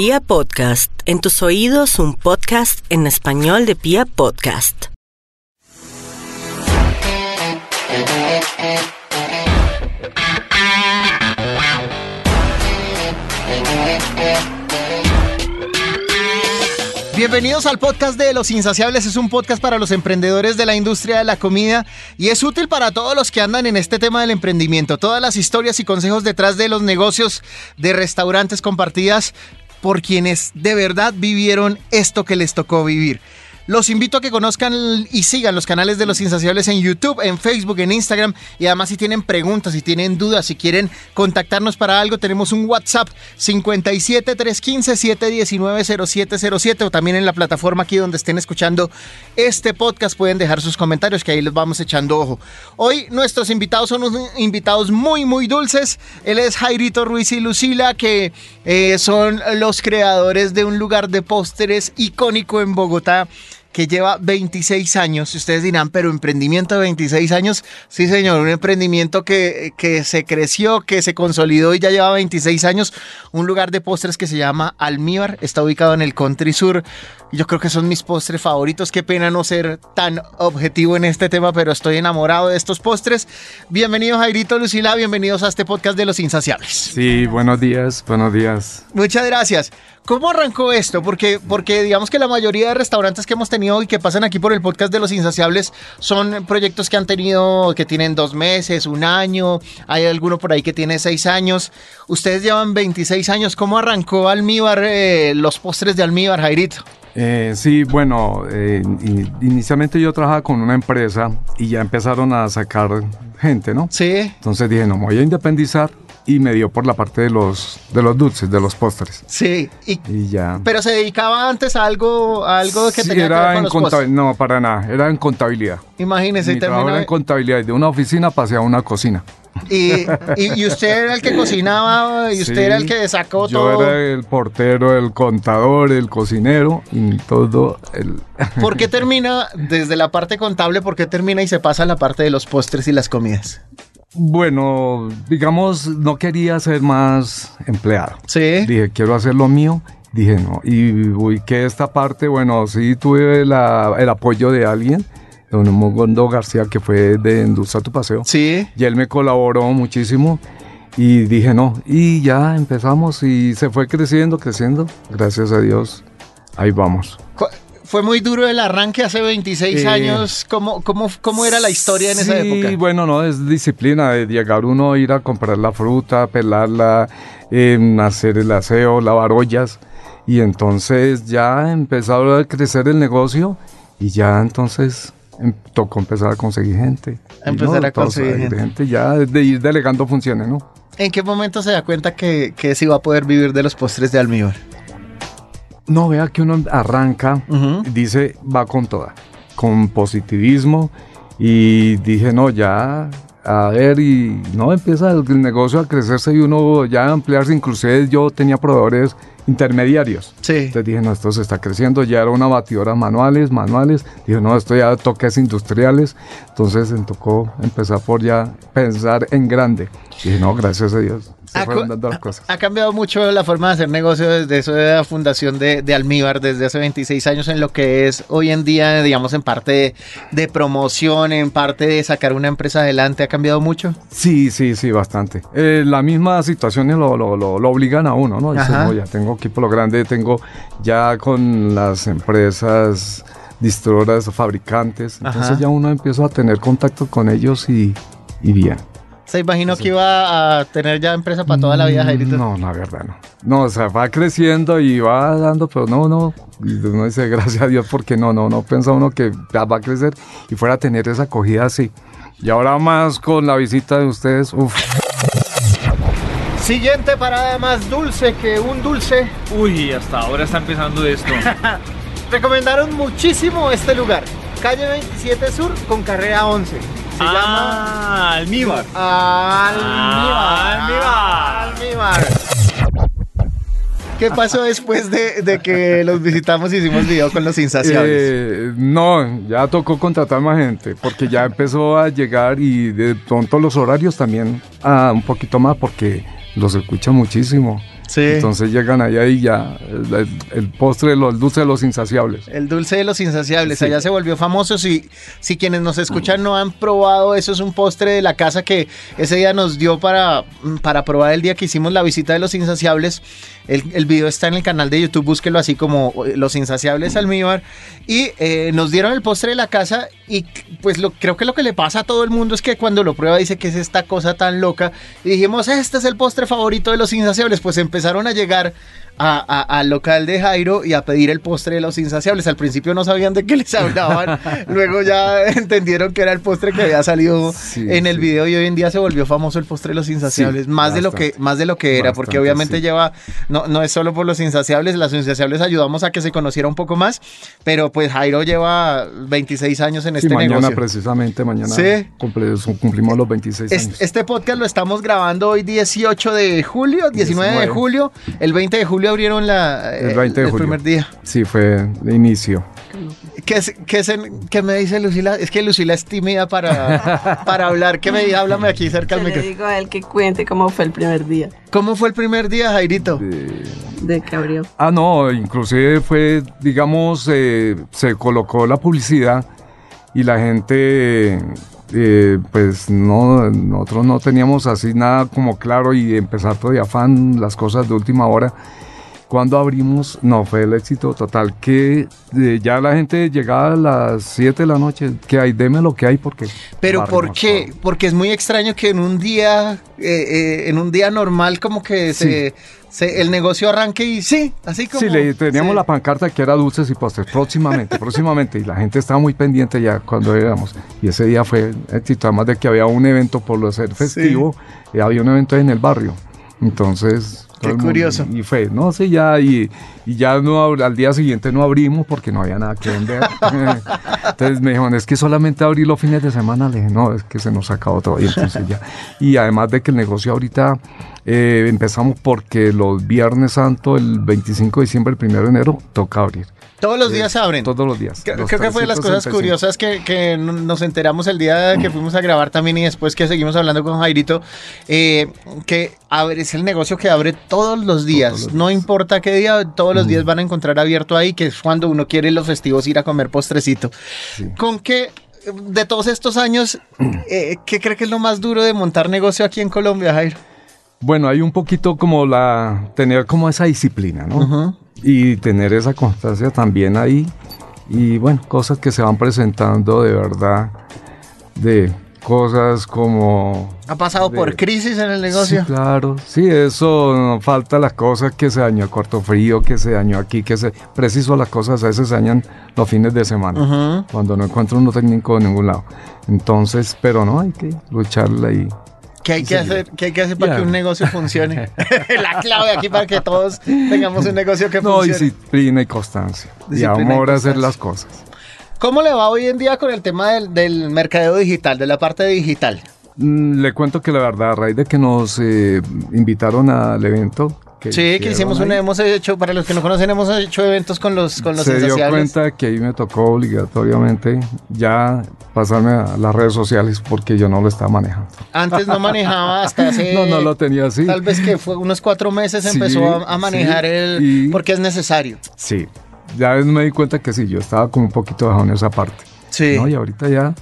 Pia Podcast, en tus oídos un podcast en español de Pia Podcast. Bienvenidos al podcast de Los Insaciables. Es un podcast para los emprendedores de la industria de la comida y es útil para todos los que andan en este tema del emprendimiento. Todas las historias y consejos detrás de los negocios de restaurantes compartidas por quienes de verdad vivieron esto que les tocó vivir. Los invito a que conozcan y sigan los canales de Los Insaciables en YouTube, en Facebook, en Instagram. Y además si tienen preguntas, si tienen dudas, si quieren contactarnos para algo, tenemos un WhatsApp 57 315 719 0707 o también en la plataforma aquí donde estén escuchando este podcast pueden dejar sus comentarios que ahí les vamos echando ojo. Hoy nuestros invitados son unos invitados muy muy dulces. Él es Jairito Ruiz y Lucila que eh, son los creadores de un lugar de pósteres icónico en Bogotá que lleva 26 años. Ustedes dirán, pero emprendimiento de 26 años. Sí, señor, un emprendimiento que, que se creció, que se consolidó y ya lleva 26 años. Un lugar de postres que se llama Almíbar. Está ubicado en el Country Sur. Yo creo que son mis postres favoritos. Qué pena no ser tan objetivo en este tema, pero estoy enamorado de estos postres. Bienvenidos, Jairito Lucila. Bienvenidos a este podcast de Los Insaciables. Sí, buenos días, buenos días. Muchas gracias. ¿Cómo arrancó esto? Porque, porque digamos que la mayoría de restaurantes que hemos tenido y que pasan aquí por el podcast de Los Insaciables son proyectos que han tenido, que tienen dos meses, un año, hay alguno por ahí que tiene seis años. Ustedes llevan 26 años. ¿Cómo arrancó Almíbar, eh, los postres de Almíbar, Jairito? Eh, sí, bueno, eh, inicialmente yo trabajaba con una empresa y ya empezaron a sacar gente, ¿no? Sí. Entonces dije, no, me voy a independizar y me dio por la parte de los, de los dulces, de los postres. Sí. Y, ya. Pero se dedicaba antes a algo, a algo que sí, tenía era que ver en los postres. No, para nada, era en contabilidad. Imagínese, Mi trabajo era en contabilidad. De una oficina pasé a una cocina. y, y, y usted era el que cocinaba y usted Sí, era el que sacó Yo todo. era el portero, el contador, el cocinero y todo el... ¿Por qué termina desde la parte contable? ¿Por qué termina y se pasa a la parte de los postres y las comidas? Bueno, digamos, no quería ser más empleado. Sí. Dije, quiero hacer lo mío. Dije, no. Y ubiqué esta parte, bueno, sí tuve la- el apoyo de alguien, don Mugondo García, que fue de Endulza tu Paseo. Sí. Y él me colaboró muchísimo. Y dije, no. Y ya empezamos y se fue creciendo, creciendo. Gracias a Dios. Ahí vamos. Fue muy duro el arranque hace 26 Eh, años. ¿Cómo, cómo, ¿Cómo era la historia en esa Sí, época? bueno, no, es disciplina de llegar uno, ir a comprar la fruta, pelarla, em, hacer el aseo, lavar ollas. Y entonces ya empezó a crecer el negocio y ya entonces em, tocó empezar a conseguir gente. Empezar a conseguir gente. gente. Ya de ir delegando funciones, ¿no? ¿En qué momento se da cuenta que, que se iba a poder vivir de los postres de almíbar? No, vea que uno arranca, dice, va con toda, con positivismo. Y dije, no, ya, a ver, y no, empieza el, el negocio a crecerse y uno ya a ampliarse. Inclusive yo tenía proveedores intermediarios. Sí. Entonces dije, no, esto se está creciendo. Ya era una batidora manuales, manuales. Dije, no, esto ya toques industriales. Entonces me tocó empezar por ya pensar en grande. Dije, no, gracias a Dios. Se Ha, las cosas. ha cambiado mucho la forma de hacer negocio desde eso de la fundación de, de Almíbar, desde hace 26 años en lo que es hoy en día, digamos, en parte de, de promoción, en parte de sacar una empresa adelante. ¿Ha cambiado mucho? Sí, sí, sí, bastante. Eh, la misma situaciones lo, lo, lo, lo obligan a uno, ¿no? No, ya tengo equipo lo grande, tengo ya con las empresas distribuidoras, fabricantes. Entonces Ajá. ya uno empieza a tener contacto con ellos y, y bien. ¿Se imaginó que iba a tener ya empresa para toda la vida, Jairito? Mm, No, la verdad no. No, o sea, va creciendo y va dando, pero no, no. Y uno dice, gracias a Dios, porque no, no, no piensa uno que va a crecer y fuera a tener esa acogida así. Y ahora más con la visita de ustedes, uff. Siguiente parada más dulce que un dulce. Uy, hasta ahora está empezando esto. Recomendaron muchísimo este lugar. Calle 27 Sur con carrera 11. Se ah, almíbar. llama Almíbar. Almíbar. Almíbar. ¿Qué pasó después de, de que los visitamos y hicimos video con los insaciables? Eh, no, ya tocó contratar más gente porque ya empezó a llegar y de pronto los horarios también ah, un poquito más porque los escucha muchísimo. Sí. Entonces llegan allá y ya, el, el- el postre, lo- el dulce de los insaciables. El dulce de los insaciables, Sí. allá se volvió famoso. Si, si quienes nos escuchan no han probado, eso es un postre de la casa que ese día nos dio para, para probar el día que hicimos la visita de los insaciables. El, el video está en el canal de YouTube, búsquelo así como Los Insaciables Almíbar. Y eh, nos dieron el postre de la casa y pues lo, creo que lo que le pasa a todo el mundo es que cuando lo prueba dice que es esta cosa tan loca. Y dijimos, este es el postre favorito de los insaciables. Pues empezaron a llegar a- a- al local de Jairo y a pedir el postre de los insaciables. Al principio no sabían de qué les hablaban, luego ya entendieron que era el postre que había salido Sí, en el sí. video y hoy en día se volvió famoso el postre de los insaciables, Sí, más de lo que bastante. más de lo que era, porque Bastante, obviamente sí. lleva no no es solo por los insaciables, las insaciables ayudamos a que se conociera un poco más, pero pues Jairo lleva 26 años en este mañana negocio. precisamente, mañana Sí. cumple- cumplimos los 26 Es- años. Este podcast lo estamos grabando hoy 18 de julio, 19 de 19. julio. El 20 de julio abrieron la, El eh, 20 de el julio. primer día. Sí, fue de inicio. ¿Qué, es- qué, qué me dice Lucila? Es que Lucila es tímida para, para hablar. ¿Qué me dice? Háblame aquí cerca Yo al le micrófono. digo a él que cuente cómo fue el primer día ¿Cómo fue el primer día, Jairito? Eh, de que abrió. Ah, no, inclusive fue, digamos, eh, se colocó la publicidad y la gente, eh, pues no, nosotros no teníamos así nada como claro y empezar todo de afán las cosas de última hora. Cuando abrimos, no, fue el éxito total, que eh, ya la gente llegaba a las 7 de la noche, que hay, deme lo que hay porque... Pero ¿por qué? todo. Porque es muy extraño que en un día, eh, eh, en un día normal como que se, se- el negocio arranque y sí, así como... Sí, le, teníamos sí. la pancarta que era dulces y postres, próximamente, próximamente, y la gente estaba muy pendiente ya cuando éramos. Y ese día fue éxito, además de que había un evento por lo ser festivo, había un evento en el barrio. Entonces... Qué curioso. Y fue, no sé, ya, y, y ya no, al día siguiente no abrimos porque no había nada que vender. Entonces me dijeron, es que solamente abrí los fines de semana. Le dije, no, es que se nos acabó todo. Y entonces ya. Y además de que el negocio ahorita eh, empezamos porque los Viernes Santo, el 25 de diciembre, el 1 de enero, toca abrir. Todos los días abren. Todos los días. Creo, los creo que fue de las cosas 365. curiosas que, que nos enteramos el día que fuimos a grabar también y después que seguimos hablando con Jairito, eh, que abre, es el negocio que abre todos los días, los no días. importa qué día, todos los días van a encontrar abierto ahí, que es cuando uno quiere los festivos ir a comer postrecito. Sí. ¿Con qué, de todos estos años, eh, qué cree que es lo más duro de montar negocio aquí en Colombia, Jairo? Bueno, hay un poquito como la, tener como esa disciplina, ¿no? Y tener esa constancia también ahí. Y bueno, cosas que se van presentando de verdad, de cosas como... ¿Ha pasado por De- crisis en el negocio? Sí, claro, sí, eso no falta las cosas que se dañó a corto frío, que se dañó aquí, que se... Preciso las cosas a veces se dañan los fines de semana, Ujú. cuando no encuentro uno técnico de ningún lado. Entonces, pero no, hay que lucharla y... ¿Qué hay que Sí, hacer, qué hay que hacer para Ya. que un negocio funcione? La clave aquí para que todos tengamos un negocio que No, funcione. disciplina y constancia. Disciplina y y amor a hacer las cosas. ¿Cómo le va hoy en día con el tema del, del mercadeo digital, de la parte digital? Mm, Le cuento que la verdad, a raíz de que nos eh, invitaron al evento. Sí, que hicimos un, hemos hecho, para los que no conocen, hemos hecho eventos con los, con los Se dio cuenta que ahí me tocó obligatoriamente ya pasarme a las redes sociales porque yo no lo estaba manejando. Antes no manejaba hasta hace... no, no lo tenía así. Tal vez que fue unos cuatro meses Sí, empezó a, a manejar sí, el... y- Porque es necesario. Sí, ya me di cuenta que sí, yo estaba como un poquito bajado en esa parte. Sí. ¿no? Y ahorita ya...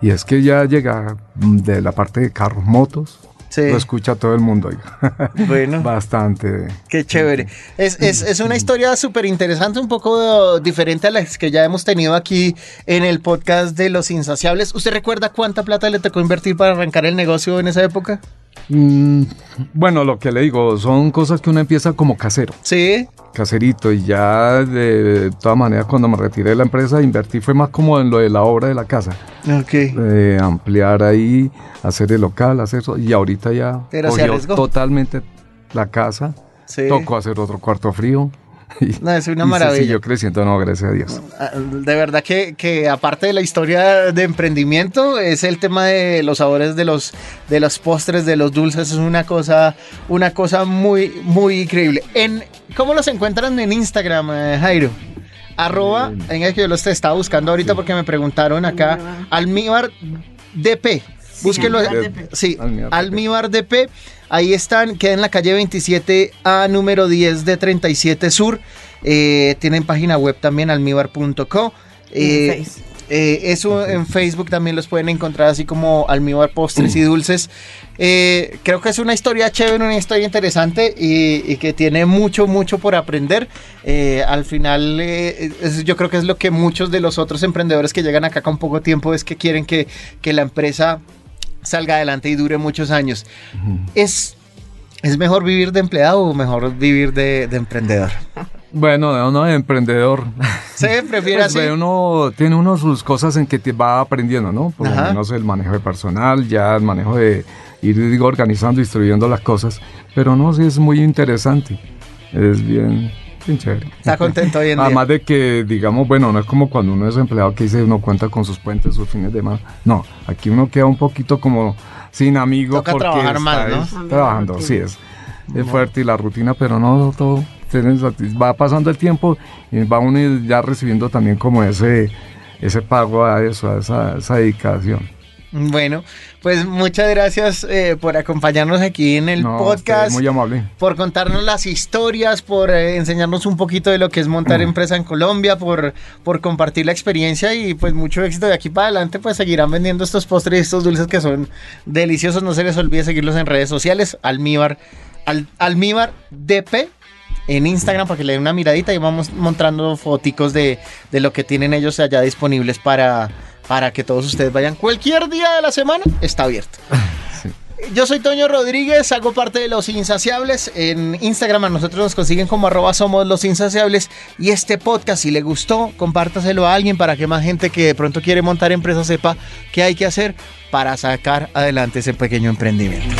y es que ya llega mm, de la parte de carros, motos, Sí. lo escucha todo el mundo. Bueno. Bastante. Qué chévere. Es, es, es una historia súper interesante, un poco diferente a las que ya hemos tenido aquí en el podcast de Los Insaciables. ¿Usted recuerda cuánta plata le tocó invertir para arrancar el negocio en esa época? Mm, bueno, lo que le digo, son cosas que uno empieza como casero, Sí. caserito, y ya de, todas maneras cuando me retiré de la empresa invertí fue más como en lo de la obra de la casa, Ok. eh, ampliar ahí, hacer el local, hacer eso, y ahorita ya Pero se arriesgó. totalmente la casa, Sí. tocó hacer otro cuarto frío. No, es una y se maravilla. siguió creciendo, no, gracias a Dios. Ah, De verdad que, que aparte de la historia de emprendimiento, es el tema de los sabores de los, de los postres, de los dulces, es una cosa, una cosa muy, muy increíble. En, ¿Cómo los encuentran en Instagram, eh, Jairo? Arroba, venga que yo los estaba buscando ahorita porque me preguntaron acá, almíbar DP. DP. Sí, Almíbar DP. Almíbar DP. Ahí están, queda en la calle 27A, número 10 de 37 Sur. Eh, tienen página web también, almíbar.co. Eh, eh, eso en Facebook también los pueden encontrar así como Almíbar Postres y Dulces. Eh, creo que es una historia chévere, una historia interesante y, y que tiene mucho, mucho por aprender. Eh, al final, eh, es- yo creo que es lo que muchos de los otros emprendedores que llegan acá con poco tiempo es que quieren que, que la empresa salga adelante y dure muchos años. ¿Es, ¿Es mejor vivir de empleado o mejor vivir de, de emprendedor? Bueno, de uno de emprendedor. ¿Se prefiere Pues, así? uno tiene uno sus cosas en que te va aprendiendo, ¿no? Por Ajá. lo menos el manejo de personal, ya el manejo de ir digo, organizando, distribuyendo las cosas. Pero no, sí es muy interesante. Es bien, bien chévere. Está contento hoy en día. Además de que, digamos, bueno, no es como cuando uno es empleado que dice uno cuenta con sus puentes, sus fines de semana. No, aquí uno queda un poquito como sin amigos Toca porque trabajar está más, ¿no? trabajando, sí es. Es fuerte y la rutina, pero no todo. Va pasando el tiempo y va uno ya recibiendo también como ese, ese pago a eso, a esa, esa dedicación. Bueno, pues muchas gracias eh, por acompañarnos aquí en el No, podcast. muy amable. por contarnos las historias, por eh, enseñarnos un poquito de lo que es montar Mm. empresa en Colombia, por, por compartir la experiencia y pues mucho éxito de aquí para adelante, pues seguirán vendiendo estos postres y estos dulces que son deliciosos. No se les olvide seguirlos en redes sociales, Almíbar, al, Almíbar DP en Instagram para que le den una miradita y vamos mostrando foticos de, de lo que tienen ellos allá disponibles para, para que todos ustedes vayan. Cualquier día de la semana está abierto. Yo soy Toño Rodríguez, hago parte de Los Insaciables. En Instagram a nosotros nos consiguen como arroba somos Los Insaciables. Y este podcast, si le gustó, compártaselo a alguien para que más gente que de pronto quiere montar empresa sepa qué hay que hacer para sacar adelante ese pequeño emprendimiento.